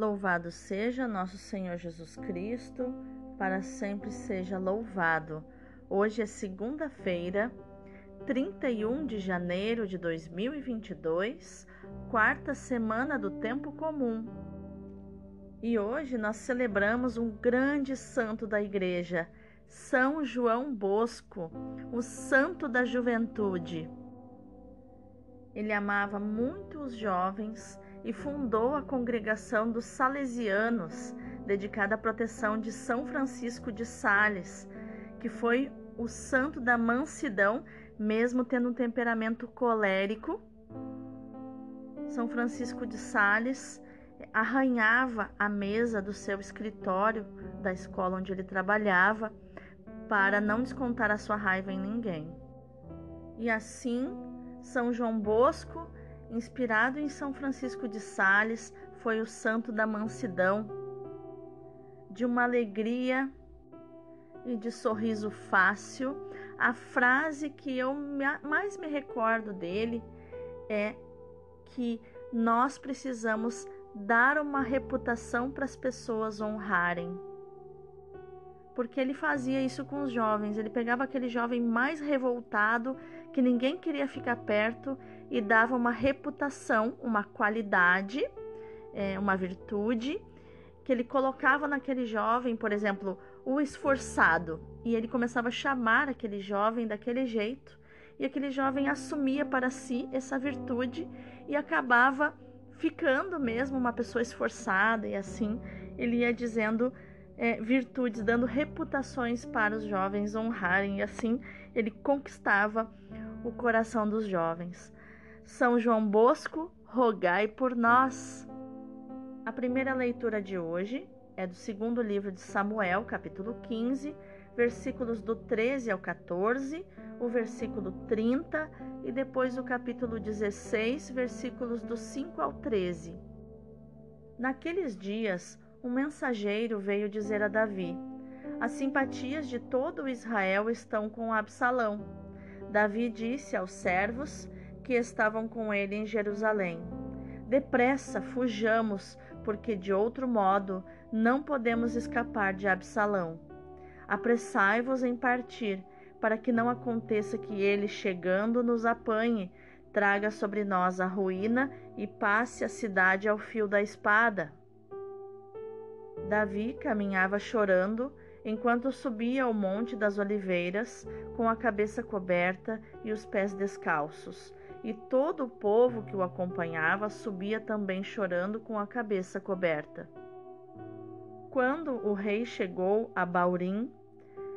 Louvado seja nosso Senhor Jesus Cristo, para sempre seja louvado. Hoje é segunda-feira, 31 de janeiro de 2022, quarta semana do tempo comum. E hoje nós celebramos um grande santo da igreja, São João Bosco, o santo da juventude. Ele amava muito os jovens e fundou a congregação dos Salesianos, dedicada à proteção de São Francisco de Sales, que foi o santo da mansidão, mesmo tendo um temperamento colérico. São Francisco de Sales arranhava a mesa do seu escritório da escola onde ele trabalhava para não descontar a sua raiva em ninguém. E assim, São João Bosco inspirado em São Francisco de Sales, foi o santo da mansidão, de uma alegria e de sorriso fácil. A frase que eu mais me recordo dele é que nós precisamos dar uma reputação para as pessoas honrarem. Porque ele fazia isso com os jovens, ele pegava aquele jovem mais revoltado, que ninguém queria ficar perto, e dava uma reputação, uma qualidade, é, uma virtude que ele colocava naquele jovem, por exemplo, o esforçado, e ele começava a chamar aquele jovem daquele jeito, e aquele jovem assumia para si essa virtude e acabava ficando mesmo uma pessoa esforçada, e assim ele ia dizendo é, virtudes, dando reputações para os jovens honrarem, e assim ele conquistava o coração dos jovens. São João Bosco, rogai por nós. A primeira leitura de hoje é do segundo livro de Samuel, capítulo 15, versículos do 13 ao 14, o versículo 30 e depois o capítulo 16, versículos do 5 ao 13. Naqueles dias, um mensageiro veio dizer a Davi: As simpatias de todo Israel estão com Absalão. Davi disse aos servos que estavam com ele em Jerusalém. Depressa, fujamos, porque de outro modo não podemos escapar de Absalão. Apressai-vos em partir, para que não aconteça que ele, chegando, nos apanhe, traga sobre nós a ruína e passe a cidade ao fio da espada. Davi caminhava chorando enquanto subia ao Monte das Oliveiras, com a cabeça coberta e os pés descalços, e todo o povo que o acompanhava subia também chorando com a cabeça coberta. Quando o rei chegou a Baurim,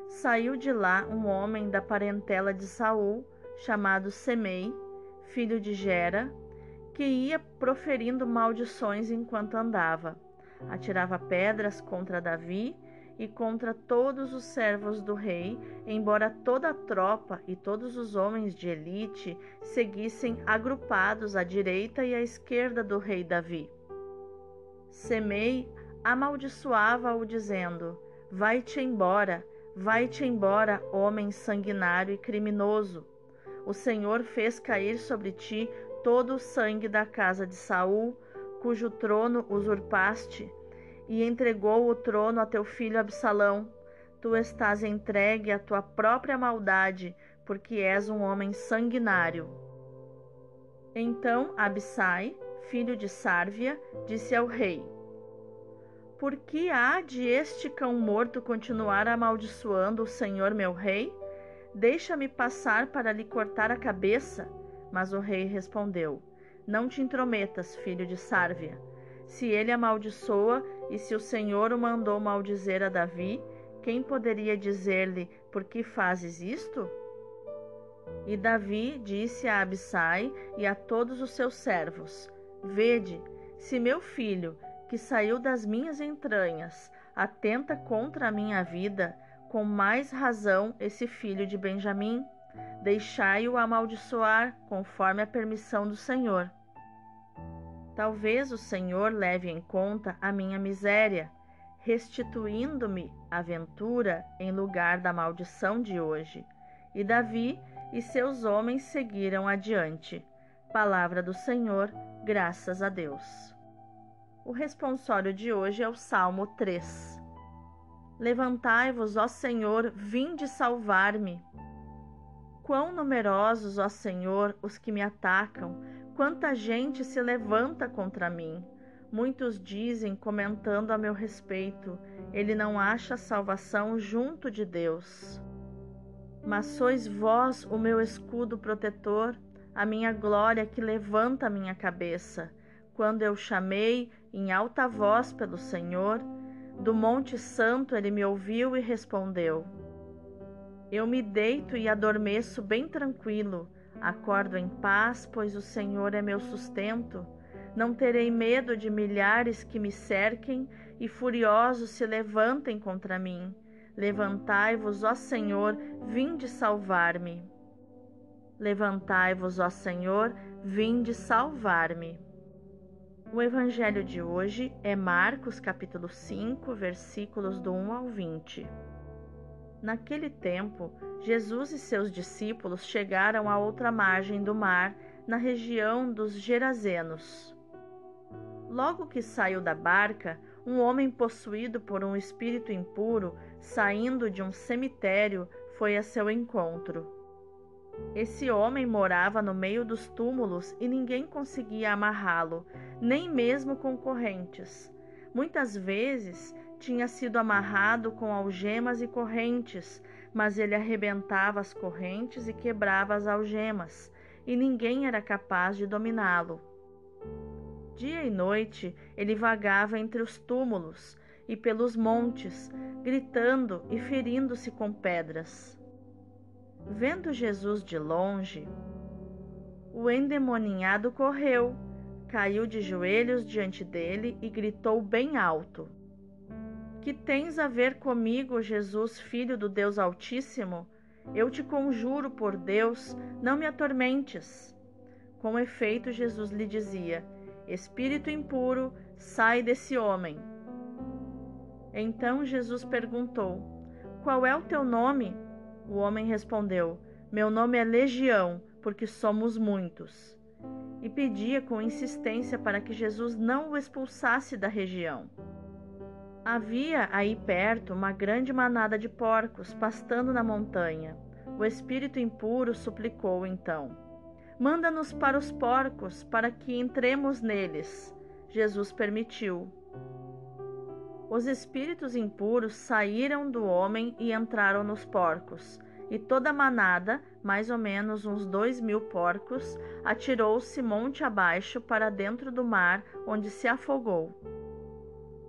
saiu de lá um homem da parentela de Saul, chamado Semei, filho de Gera, que ia proferindo maldições enquanto andava. Atirava pedras contra Davi e contra todos os servos do rei, embora toda a tropa e todos os homens de elite seguissem agrupados à direita e à esquerda do rei Davi. Semei amaldiçoava-o, dizendo: Vai-te embora, vai-te embora, homem sanguinário e criminoso. O Senhor fez cair sobre ti todo o sangue da casa de Saul, cujo trono usurpaste e entregou o trono a teu filho Absalão. Tu estás entregue à tua própria maldade, porque és um homem sanguinário. Então Abissai, filho de Sárvia, disse ao rei: Por que há de este cão morto continuar amaldiçoando o Senhor meu rei? Deixa-me passar para lhe cortar a cabeça. Mas o rei respondeu: Não te intrometas, filho de Sárvia. Se ele amaldiçoa e se o Senhor o mandou maldizer a Davi, quem poderia dizer-lhe: Por que fazes isto? E Davi disse a Abissai e a todos os seus servos: Vede, se meu filho, que saiu das minhas entranhas, atenta contra a minha vida, com mais razão esse filho de Benjamim, deixai-o amaldiçoar, conforme a permissão do Senhor. Talvez o Senhor leve em conta a minha miséria, restituindo-me a ventura em lugar da maldição de hoje. E Davi e seus homens seguiram adiante. Palavra do Senhor, graças a Deus. O responsório de hoje é o Salmo 3. Levantai-vos, ó Senhor, vinde salvar-me. Quão numerosos, ó Senhor, os que me atacam, quanta gente se levanta contra mim. Muitos dizem, comentando a meu respeito, ele não acha salvação junto de Deus. Mas sois vós o meu escudo protetor, a minha glória que levanta a minha cabeça. Quando eu chamei em alta voz pelo Senhor, do Monte Santo ele me ouviu e respondeu. Eu me deito e adormeço bem tranquilo, acordo em paz, pois o Senhor é meu sustento. Não terei medo de milhares que me cerquem e furiosos se levantem contra mim. Levantai-vos, ó Senhor, vinde salvar-me. Levantai-vos, ó Senhor, vinde salvar-me. O evangelho de hoje é Marcos capítulo 5, versículos do 1 ao 20. Naquele tempo, Jesus e seus discípulos chegaram à outra margem do mar, na região dos Gerazenos. Logo que saiu da barca, um homem possuído por um espírito impuro, saindo de um cemitério, foi a seu encontro. Esse homem morava no meio dos túmulos e ninguém conseguia amarrá-lo, nem mesmo com correntes. Muitas vezes tinha sido amarrado com algemas e correntes, mas ele arrebentava as correntes e quebrava as algemas, e ninguém era capaz de dominá-lo. Dia e noite ele vagava entre os túmulos e pelos montes, gritando e ferindo-se com pedras. Vendo Jesus de longe, o endemoninhado correu, caiu de joelhos diante dele e gritou bem alto: Que tens a ver comigo, Jesus, filho do Deus Altíssimo? Eu te conjuro por Deus, não me atormentes. Com efeito, Jesus lhe dizia: Espírito impuro, sai desse homem. Então Jesus perguntou: Qual é o teu nome? O homem respondeu: Meu nome é Legião, porque somos muitos. E pedia com insistência para que Jesus não o expulsasse da região. Havia aí perto uma grande manada de porcos pastando na montanha. O espírito impuro suplicou então: Manda-nos para os porcos, para que entremos neles. Jesus permitiu. Os espíritos impuros saíram do homem e entraram nos porcos, e toda a manada, mais ou menos uns dois mil porcos, atirou-se monte abaixo para dentro do mar, onde se afogou.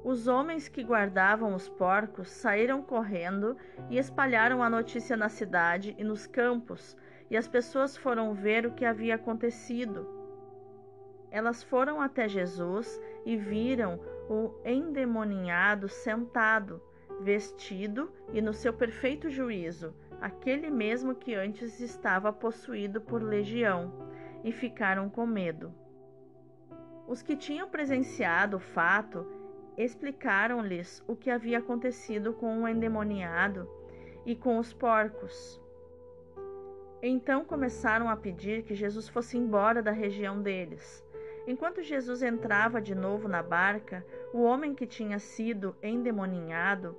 Os homens que guardavam os porcos saíram correndo e espalharam a notícia na cidade e nos campos, e as pessoas foram ver o que havia acontecido. Elas foram até Jesus e viram o endemoninhado sentado, vestido e no seu perfeito juízo, aquele mesmo que antes estava possuído por legião, e ficaram com medo. Os que tinham presenciado o fato explicaram-lhes o que havia acontecido com o endemoniado e com os porcos. Então começaram a pedir que Jesus fosse embora da região deles. Enquanto Jesus entrava de novo na barca, o homem que tinha sido endemoninhado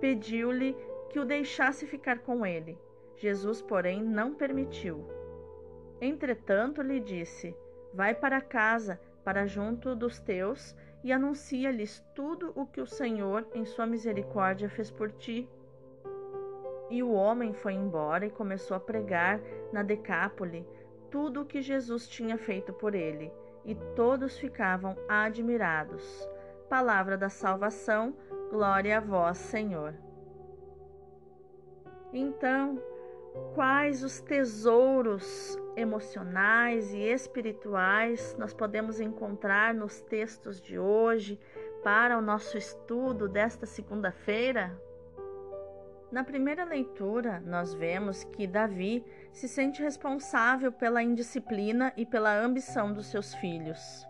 pediu-lhe que o deixasse ficar com ele. Jesus, porém, não permitiu. Entretanto, lhe disse: Vai para casa, para junto dos teus, e anuncia-lhes tudo o que o Senhor, em sua misericórdia, fez por ti. E o homem foi embora e começou a pregar na Decápole tudo o que Jesus tinha feito por ele, e todos ficavam admirados. Palavra da salvação, glória a vós, Senhor. Então, quais os tesouros emocionais e espirituais nós podemos encontrar nos textos de hoje para o nosso estudo desta segunda-feira? Na primeira leitura, nós vemos que Davi se sente responsável pela indisciplina e pela ambição dos seus filhos.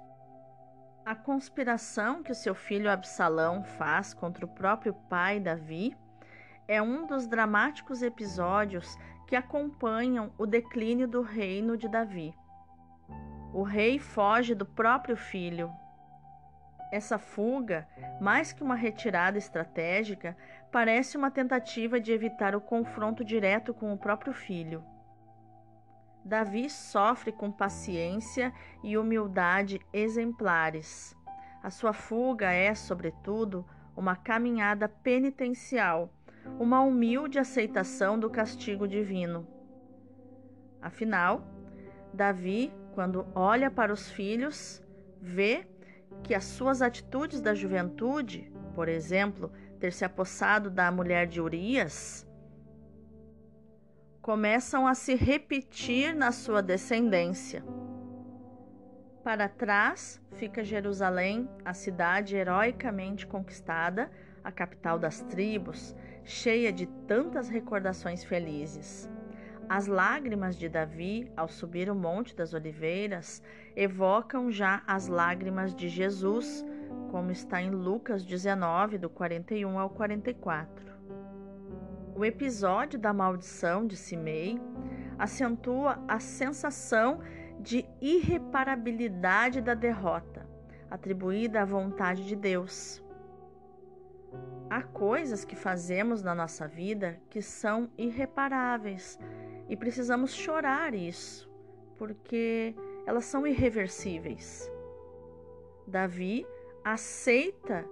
A conspiração que o seu filho Absalão faz contra o próprio pai Davi é um dos dramáticos episódios que acompanham o declínio do reino de Davi. O rei foge do próprio filho. Essa fuga, mais que uma retirada estratégica, parece uma tentativa de evitar o confronto direto com o próprio filho. Davi sofre com paciência e humildade exemplares. A sua fuga é, sobretudo, uma caminhada penitencial, uma humilde aceitação do castigo divino. Afinal, Davi, quando olha para os filhos, vê que as suas atitudes da juventude, por exemplo, ter se apossado da mulher de Urias, começam a se repetir na sua descendência. Para trás fica Jerusalém, a cidade heroicamente conquistada, a capital das tribos, cheia de tantas recordações felizes. As lágrimas de Davi ao subir o Monte das Oliveiras evocam já as lágrimas de Jesus, como está em Lucas 19, do 41 ao 44. O episódio da maldição de Simei acentua a sensação de irreparabilidade da derrota, atribuída à vontade de Deus. Há coisas que fazemos na nossa vida que são irreparáveis e precisamos chorar isso, porque elas são irreversíveis. Davi aceita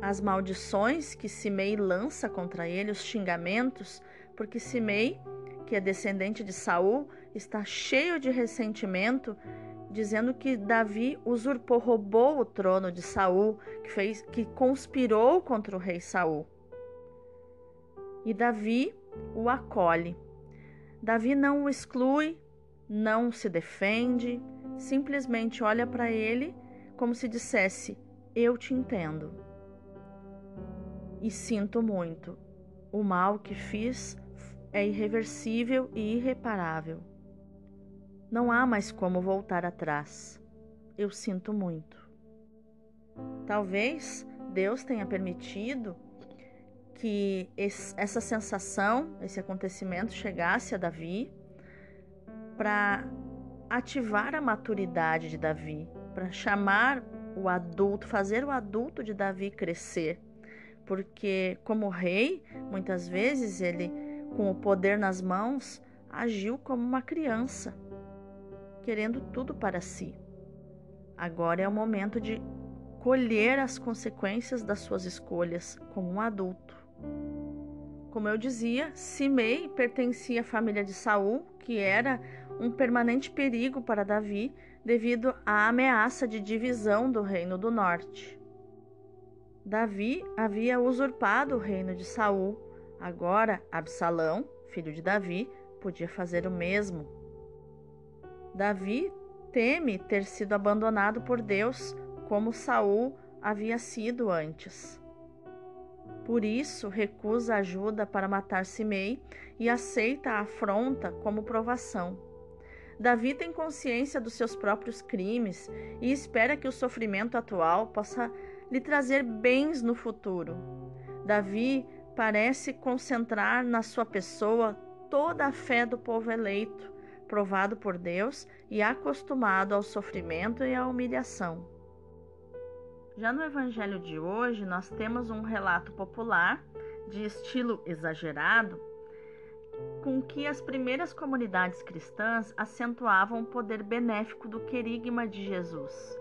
as maldições que Simei lança contra ele, os xingamentos, porque Simei, que é descendente de Saul, está cheio de ressentimento, dizendo que Davi usurpou, roubou o trono de Saul, que fez, que conspirou contra o rei Saul. E Davi o acolhe. Davi não o exclui, não se defende, simplesmente olha para ele como se dissesse: Eu te entendo e sinto muito. O mal que fiz é irreversível e irreparável. Não há mais como voltar atrás. Eu sinto muito. Talvez Deus tenha permitido que essa sensação, esse acontecimento chegasse a Davi para ativar a maturidade de Davi, para chamar o adulto, fazer o adulto de Davi crescer porque, como rei, muitas vezes ele, com o poder nas mãos, agiu como uma criança, querendo tudo para si. Agora é o momento de colher as consequências das suas escolhas como um adulto. Como eu dizia, Simei pertencia à família de Saul, que era um permanente perigo para Davi devido à ameaça de divisão do reino do norte. Davi havia usurpado o reino de Saul. Agora, Absalão, filho de Davi, podia fazer o mesmo. Davi teme ter sido abandonado por Deus, como Saul havia sido antes. Por isso, recusa ajuda para matar Simei e aceita a afronta como provação. Davi tem consciência dos seus próprios crimes e espera que o sofrimento atual possa lhe trazer bens no futuro. Davi parece concentrar na sua pessoa toda a fé do povo eleito, provado por Deus e acostumado ao sofrimento e à humilhação. Já no evangelho de hoje, nós temos um relato popular de estilo exagerado, com que as primeiras comunidades cristãs acentuavam o poder benéfico do querigma de Jesus.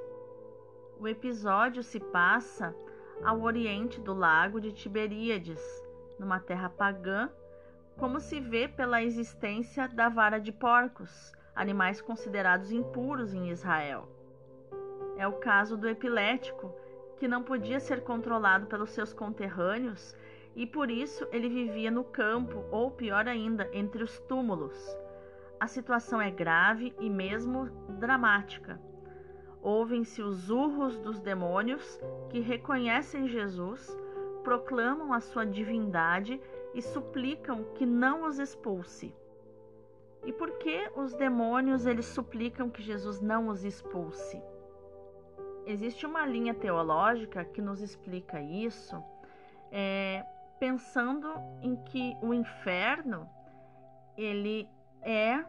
O episódio se passa ao oriente do lago de Tiberíades, numa terra pagã, como se vê pela existência da vara de porcos, animais considerados impuros em Israel. É o caso do epilético, que não podia ser controlado pelos seus conterrâneos e por isso ele vivia no campo, ou pior ainda, entre os túmulos. A situação é grave e mesmo dramática. Ouvem-se os urros dos demônios que reconhecem Jesus, proclamam a sua divindade e suplicam que não os expulse. E por que os demônios eles suplicam que Jesus não os expulse? Existe uma linha teológica que nos explica isso, é, pensando em que o inferno ele é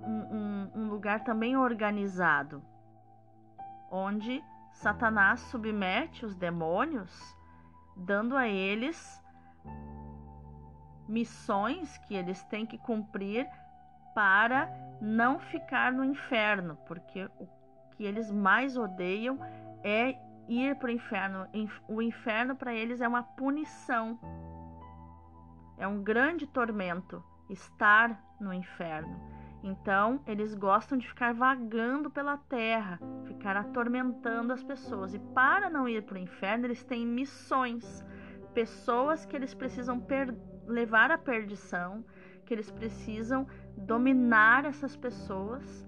um, um, um lugar também organizado onde Satanás submete os demônios, dando a eles missões que eles têm que cumprir para não ficar no inferno, porque o que eles mais odeiam é ir para o inferno. O inferno para eles é uma punição, é um grande tormento estar no inferno. Então, eles gostam de ficar vagando pela terra, ficar atormentando as pessoas. E para não ir para o inferno, eles têm missões, pessoas que eles precisam levar à perdição, que eles precisam dominar essas pessoas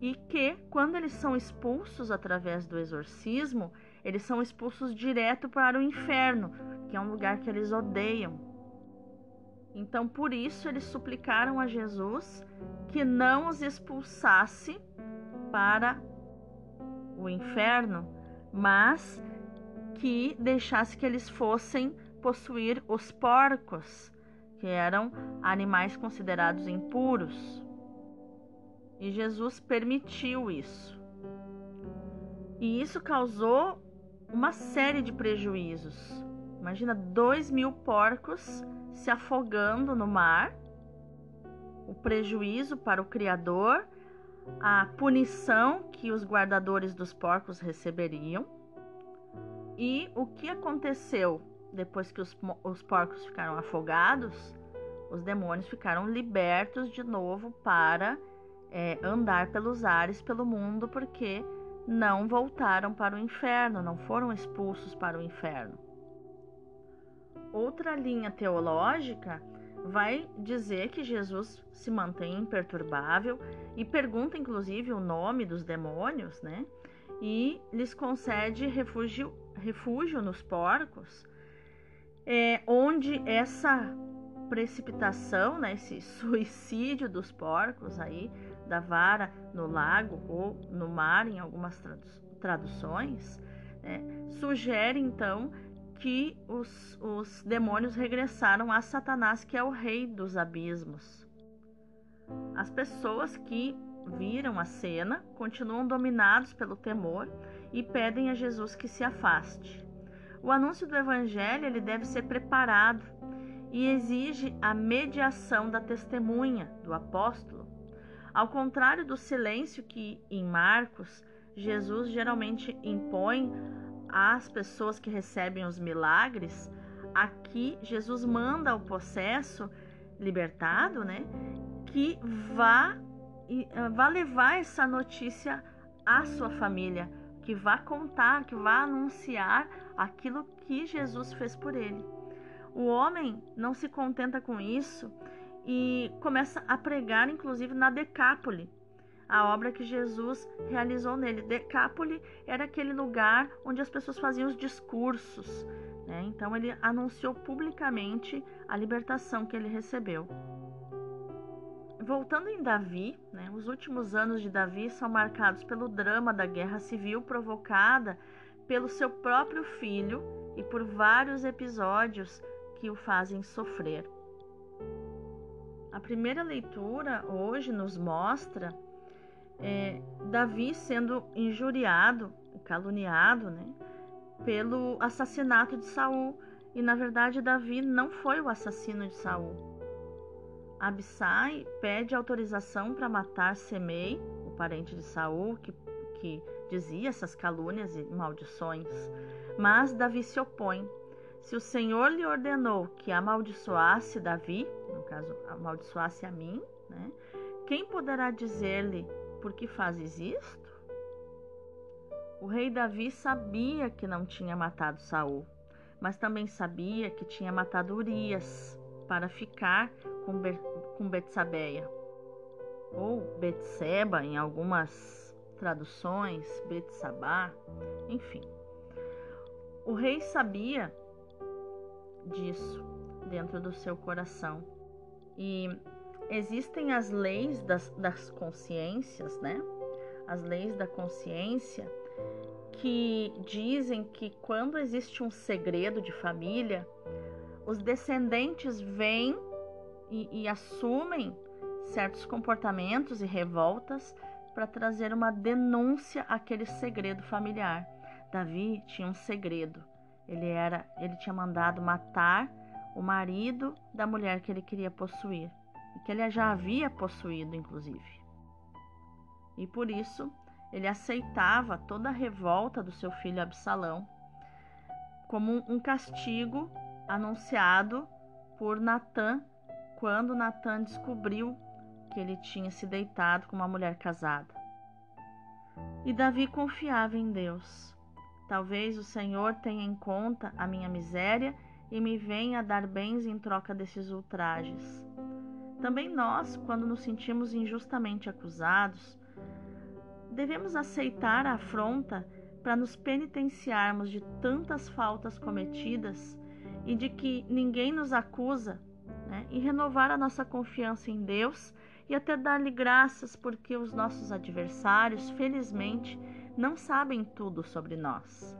e que, quando eles são expulsos através do exorcismo, eles são expulsos direto para o inferno, que é um lugar que eles odeiam. Então, por isso, eles suplicaram a Jesus que não os expulsasse para o inferno, mas que deixasse que eles fossem possuir os porcos, que eram animais considerados impuros. E Jesus permitiu isso. E isso causou uma série de prejuízos. Imagina dois mil porcos se afogando no mar, o prejuízo para o Criador, a punição que os guardadores dos porcos receberiam. E o que aconteceu depois que os, os porcos ficaram afogados? Os demônios ficaram libertos de novo para é, andar pelos ares pelo mundo, porque não voltaram para o inferno, não foram expulsos para o inferno. Outra linha teológica vai dizer que Jesus se mantém imperturbável e pergunta inclusive o nome dos demônios, né? E lhes concede refúgio, refúgio nos porcos, é, onde essa precipitação, né, esse suicídio dos porcos aí da vara no lago ou no mar, em algumas traduções, né, sugere então que os, os demônios regressaram a Satanás, que é o rei dos abismos. As pessoas que viram a cena continuam dominados pelo temor e pedem a Jesus que se afaste. O anúncio do evangelho ele deve ser preparado e exige a mediação da testemunha, do apóstolo. Ao contrário do silêncio que em Marcos Jesus geralmente impõe às pessoas que recebem os milagres, aqui Jesus manda ao possesso libertado, né, que vá eh, vá levar essa notícia à sua família, que vá contar, que vá anunciar aquilo que Jesus fez por ele. O homem não se contenta com isso e começa a pregar, inclusive na Decápole, a obra que Jesus realizou nele. Decápole era aquele lugar onde as pessoas faziam os discursos. Né? Então ele anunciou publicamente a libertação que ele recebeu. Voltando em Davi, né, os últimos anos de Davi são marcados pelo drama da guerra civil provocada pelo seu próprio filho e por vários episódios que o fazem sofrer. A primeira leitura hoje nos mostra é, Davi sendo injuriado, caluniado, né, pelo assassinato de Saul. E na verdade Davi não foi o assassino de Saul. Abissai pede autorização para matar Semei, o parente de Saul, que, que dizia essas calúnias e maldições. Mas Davi se opõe. Se o Senhor lhe ordenou que amaldiçoasse Davi, no caso, amaldiçoasse a mim, né, quem poderá dizer-lhe por que fazes isto? O rei Davi sabia que não tinha matado Saul, mas também sabia que tinha matado Urias para ficar com, Be com Betsabeia, ou Betseba em algumas traduções, Betsabá, enfim. O rei sabia disso dentro do seu coração e existem as leis das, das consciências, né? As leis da consciência que dizem que quando existe um segredo de família, os descendentes vêm e, e assumem certos comportamentos e revoltas para trazer uma denúncia àquele segredo familiar. Davi tinha um segredo. Ele era, ele tinha mandado matar o marido da mulher que ele queria possuir, e que ele já havia possuído inclusive. E por isso, ele aceitava toda a revolta do seu filho Absalão como um castigo anunciado por Natã quando Natã descobriu que ele tinha se deitado com uma mulher casada. E Davi confiava em Deus. Talvez o Senhor tenha em conta a minha miséria e me venha dar bens em troca desses ultrajes. Também nós, quando nos sentimos injustamente acusados, devemos aceitar a afronta para nos penitenciarmos de tantas faltas cometidas e de que ninguém nos acusa, né? e renovar a nossa confiança em Deus e até dar-lhe graças porque os nossos adversários, felizmente, não sabem tudo sobre nós.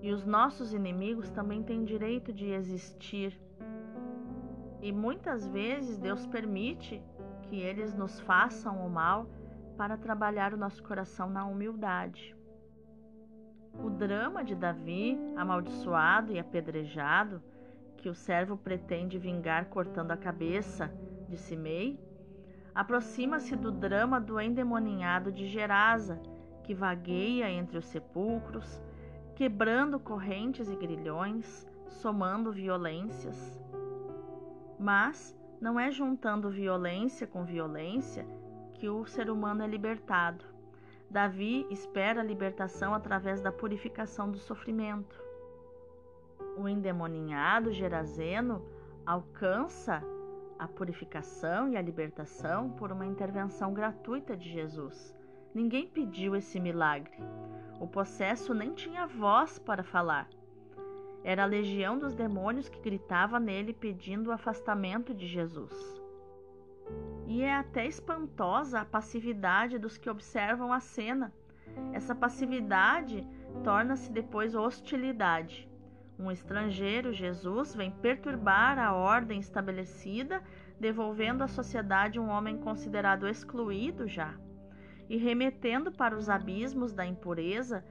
E os nossos inimigos também têm direito de existir. E muitas vezes Deus permite que eles nos façam o mal para trabalhar o nosso coração na humildade. O drama de Davi, amaldiçoado e apedrejado, que o servo pretende vingar cortando a cabeça de Simei, aproxima-se do drama do endemoninhado de Gerasa, que vagueia entre os sepulcros, quebrando correntes e grilhões, somando violências. Mas não é juntando violência com violência que o ser humano é libertado. Davi espera a libertação através da purificação do sofrimento. O endemoninhado Gerazeno alcança a purificação e a libertação por uma intervenção gratuita de Jesus. Ninguém pediu esse milagre. O possesso nem tinha voz para falar. Era a legião dos demônios que gritava nele pedindo o afastamento de Jesus. E é até espantosa a passividade dos que observam a cena. Essa passividade torna-se depois hostilidade. Um estrangeiro, Jesus, vem perturbar a ordem estabelecida, devolvendo à sociedade um homem considerado excluído já, e remetendo para os abismos da impureza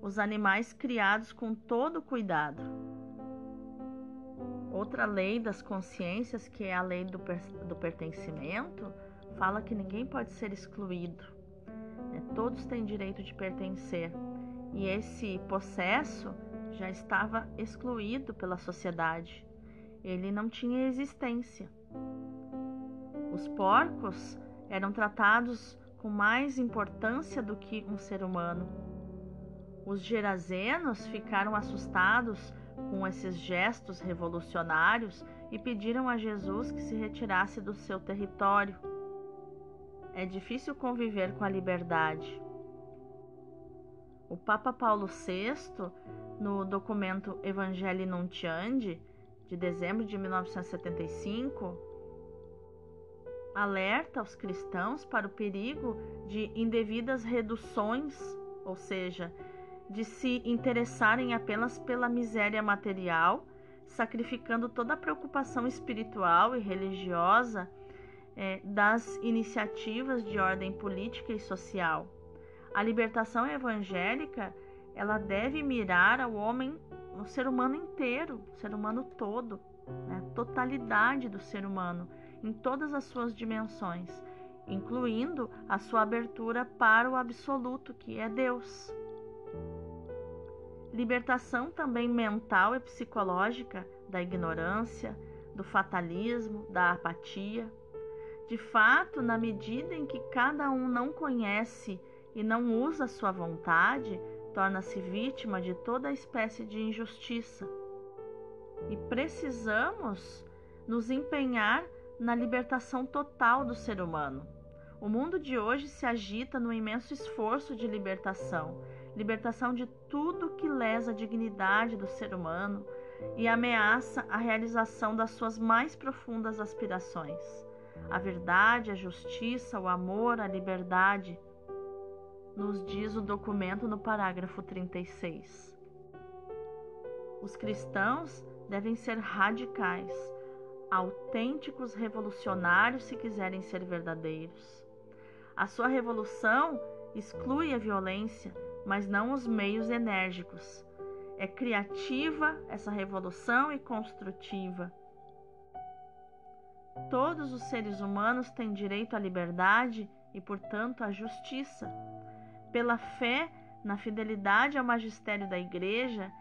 os animais criados com todo cuidado. Outra lei das consciências, que é a lei do, per do pertencimento, fala que ninguém pode ser excluído. Né? Todos têm direito de pertencer. E esse possesso já estava excluído pela sociedade. Ele não tinha existência. Os porcos eram tratados com mais importância do que um ser humano. Os gerazenos ficaram assustados com esses gestos revolucionários e pediram a Jesus que se retirasse do seu território. É difícil conviver com a liberdade. O Papa Paulo VI, no documento Evangelii Nuntiandi, de dezembro de 1975, alerta os cristãos para o perigo de indevidas reduções, ou seja, de se interessarem apenas pela miséria material, sacrificando toda a preocupação espiritual e religiosa é, das iniciativas de ordem política e social. A libertação evangélica ela deve mirar ao homem, o ser humano inteiro, o ser humano todo, né? a totalidade do ser humano, em todas as suas dimensões, incluindo a sua abertura para o absoluto, que é Deus libertação também mental e psicológica da ignorância, do fatalismo, da apatia. De fato, na medida em que cada um não conhece e não usa sua vontade, torna-se vítima de toda espécie de injustiça. E precisamos nos empenhar na libertação total do ser humano. O mundo de hoje se agita no imenso esforço de libertação libertação de tudo que lesa a dignidade do ser humano e ameaça a realização das suas mais profundas aspirações. A verdade, a justiça, o amor, a liberdade, nos diz o documento no parágrafo 36. Os cristãos devem ser radicais, autênticos revolucionários se quiserem ser verdadeiros. A sua revolução exclui a violência, mas não os meios enérgicos. É criativa essa revolução e construtiva. Todos os seres humanos têm direito à liberdade e, portanto, à justiça. Pela fé na fidelidade ao magistério da Igreja,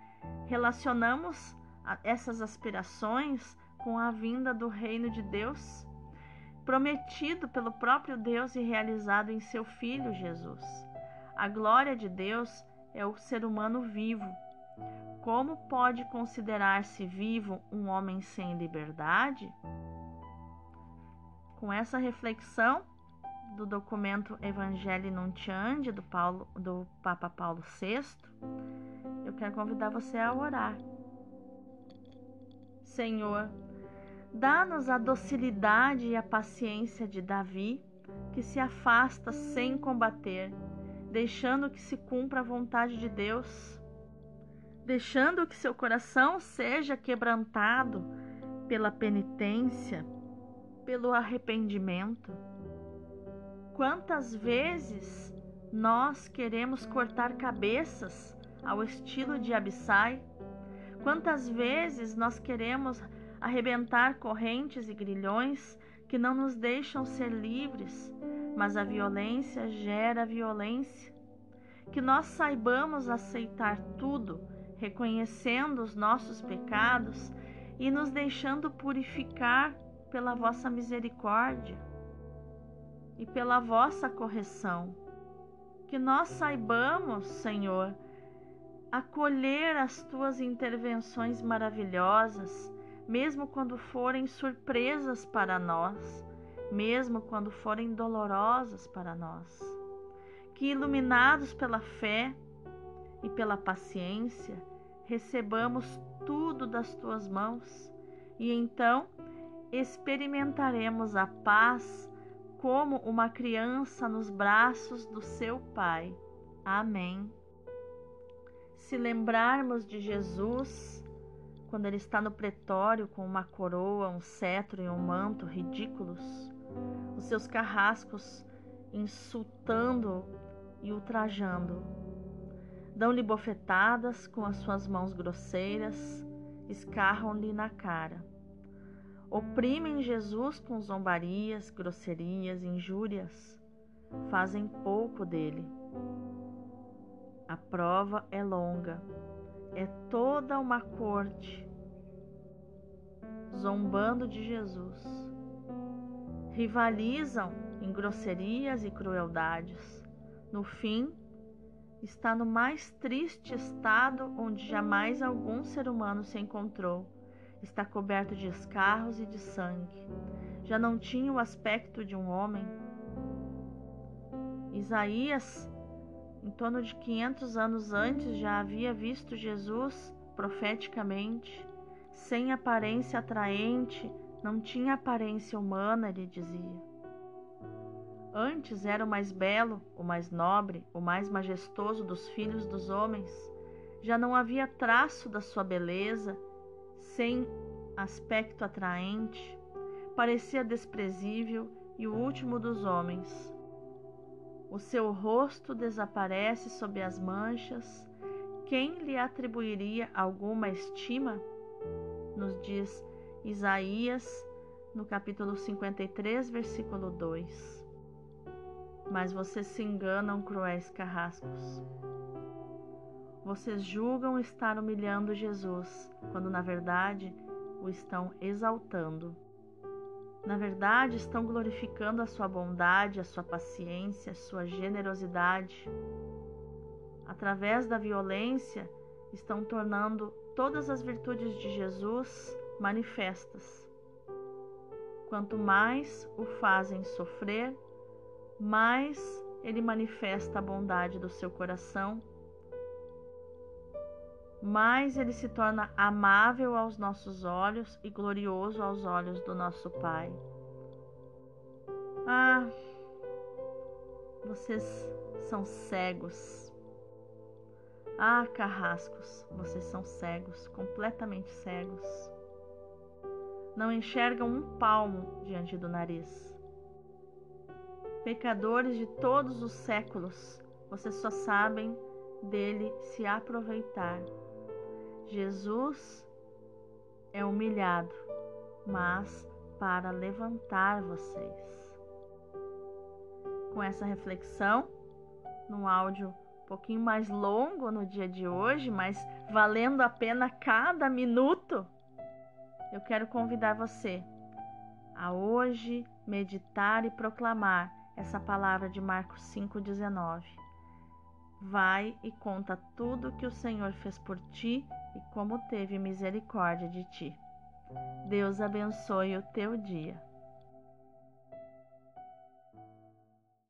relacionamos essas aspirações com a vinda do reino de Deus, prometido pelo próprio Deus e realizado em seu Filho Jesus. A glória de Deus é o ser humano vivo. Como pode considerar-se vivo um homem sem liberdade? Com essa reflexão do documento Evangelii Nuntiandi do, Paulo, do Papa Paulo VI, eu quero convidar você a orar. Senhor, dá-nos a docilidade e a paciência de Davi, que se afasta sem combater, deixando que se cumpra a vontade de Deus, deixando que seu coração seja quebrantado pela penitência, pelo arrependimento. Quantas vezes nós queremos cortar cabeças ao estilo de Abissai? Quantas vezes nós queremos arrebentar correntes e grilhões que não nos deixam ser livres, mas a violência gera violência? Que nós saibamos aceitar tudo, reconhecendo os nossos pecados e nos deixando purificar pela vossa misericórdia e pela vossa correção. Que nós saibamos, Senhor, acolher as tuas intervenções maravilhosas, mesmo quando forem surpresas para nós, mesmo quando forem dolorosas para nós. Que, iluminados pela fé e pela paciência, recebamos tudo das tuas mãos e então experimentaremos a paz como uma criança nos braços do seu Pai. Amém. Se lembrarmos de Jesus, quando ele está no pretório com uma coroa, um cetro e um manto ridículos, os seus carrascos insultando e ultrajando, dão-lhe bofetadas com as suas mãos grosseiras, escarram-lhe na cara oprimem Jesus com zombarias, grosserias, injúrias, fazem pouco dele. A prova é longa, é toda uma corte zombando de Jesus. Rivalizam em grosserias e crueldades. No fim, está no mais triste estado onde jamais algum ser humano se encontrou está coberto de escarros e de sangue. Já não tinha o aspecto de um homem. Isaías, em torno de 500 anos antes, já havia visto Jesus profeticamente, sem aparência atraente, não tinha aparência humana, ele dizia. Antes era o mais belo, o mais nobre, o mais majestoso dos filhos dos homens. Já não havia traço da sua beleza, sem aspecto atraente, parecia desprezível e o último dos homens. O seu rosto desaparece sob as manchas. Quem lhe atribuiria alguma estima? Nos diz Isaías, no capítulo 53, versículo 2. Mas vocês se enganam, cruéis carrascos. Vocês julgam estar humilhando Jesus, quando na verdade o estão exaltando. Na verdade, estão glorificando a sua bondade, a sua paciência, a sua generosidade. Através da violência, estão tornando todas as virtudes de Jesus manifestas. Quanto mais o fazem sofrer, mais ele manifesta a bondade do seu coração mais ele se torna amável aos nossos olhos e glorioso aos olhos do nosso Pai. Ah, vocês são cegos. Ah, carrascos, vocês são cegos, completamente cegos. Não enxergam um palmo diante do nariz. Pecadores de todos os séculos, vocês só sabem dele se aproveitar. Jesus é humilhado, mas para levantar vocês. Com essa reflexão, num áudio um pouquinho mais longo no dia de hoje, mas valendo a pena cada minuto, eu quero convidar você a hoje meditar e proclamar essa palavra de Marcos 5,19. Vai e conta tudo que o Senhor fez por ti e como teve misericórdia de ti. Deus abençoe o teu dia.